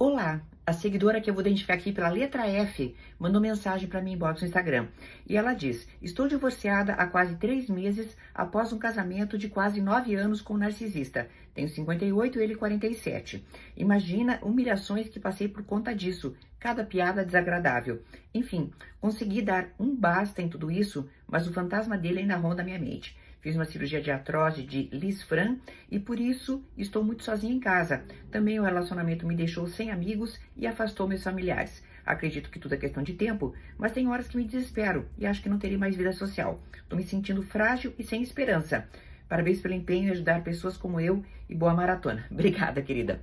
Olá, a seguidora que eu vou identificar aqui pela letra F mandou mensagem para mim inbox no Instagram. E ela diz: Estou divorciada há quase três meses após um casamento de quase nove anos com um narcisista. Tenho 58 e ele 47. Imagina humilhações que passei por conta disso. Cada piada desagradável. Enfim, consegui dar um basta em tudo isso, mas o fantasma dele ainda ronda minha mente. Fiz uma cirurgia de artrose de Lisfran e por isso estou muito sozinha em casa. Também o relacionamento me deixou sem amigos e afastou meus familiares. Acredito que tudo é questão de tempo, mas tem horas que me desespero e acho que não terei mais vida social. Estou me sentindo frágil e sem esperança. Parabéns pelo empenho em ajudar pessoas como eu e boa maratona. Obrigada, querida.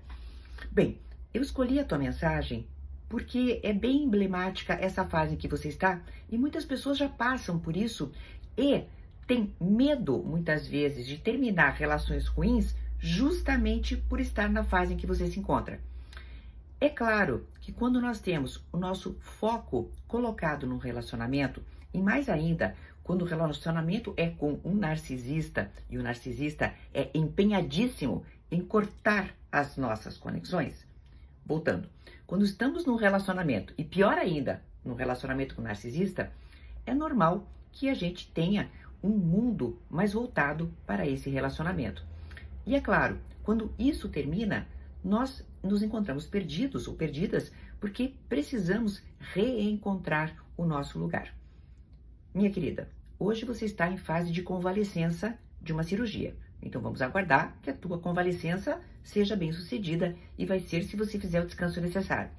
Bem, eu escolhi a tua mensagem porque é bem emblemática essa fase em que você está e muitas pessoas já passam por isso e tem medo, muitas vezes, de terminar relações ruins justamente por estar na fase em que você se encontra. É claro que quando nós temos o nosso foco colocado no relacionamento, e mais ainda, quando o relacionamento é com um narcisista e o narcisista é empenhadíssimo em cortar as nossas conexões. Voltando, quando estamos num relacionamento, e pior ainda, no relacionamento com narcisista, é normal que a gente tenha um mundo mais voltado para esse relacionamento. E é claro, quando isso termina, nós nos encontramos perdidos ou perdidas porque precisamos reencontrar o nosso lugar. Minha querida, hoje você está em fase de convalescença de uma cirurgia. Então vamos aguardar que a tua convalescença seja bem sucedida e vai ser se você fizer o descanso necessário.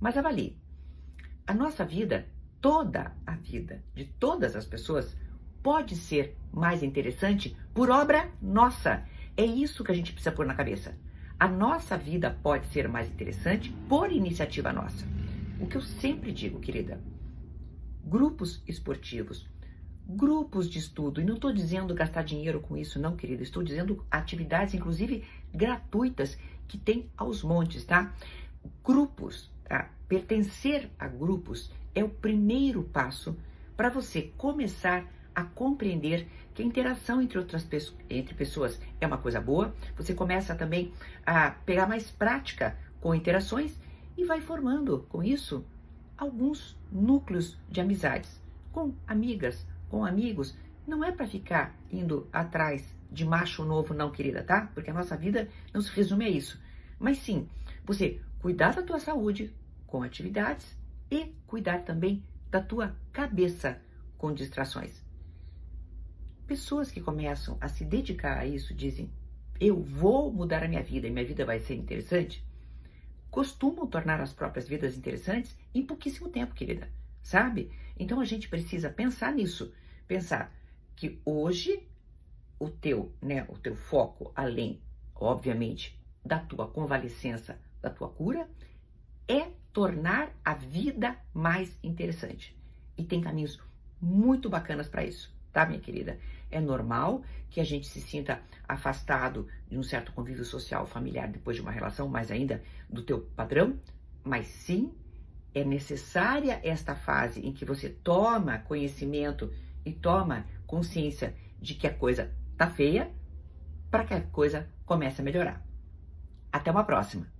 Mas avalie. A nossa vida, toda a vida de todas as pessoas, pode ser mais interessante por obra nossa. É isso que a gente precisa pôr na cabeça. A nossa vida pode ser mais interessante por iniciativa nossa. O que eu sempre digo, querida, grupos esportivos, grupos de estudo, e não estou dizendo gastar dinheiro com isso, não, querida, estou dizendo atividades, inclusive gratuitas, que tem aos montes, tá? Grupos, tá? Pertencer a grupos é o primeiro passo para você começar a compreender que a interação entre outras pessoas, entre pessoas é uma coisa boa. Você começa também a pegar mais prática com interações e vai formando com isso alguns núcleos de amizades com amigas, com amigos. Não é para ficar indo atrás de macho novo, não, querida, tá? Porque a nossa vida não se resume a isso. Mas sim, você cuidar da tua saúde com atividades e cuidar também da tua cabeça com distrações. Pessoas que começam a se dedicar a isso dizem: eu vou mudar a minha vida e minha vida vai ser interessante. Costumam tornar as próprias vidas interessantes em pouquíssimo tempo, querida, sabe? Então a gente precisa pensar nisso, pensar que hoje o teu, né, o teu foco, além, obviamente, da tua convalescença, da tua cura, é tornar a vida mais interessante. E tem caminhos muito bacanas para isso tá, minha querida? É normal que a gente se sinta afastado de um certo convívio social familiar depois de uma relação, mais ainda do teu padrão, mas sim é necessária esta fase em que você toma conhecimento e toma consciência de que a coisa tá feia para que a coisa comece a melhorar. Até uma próxima!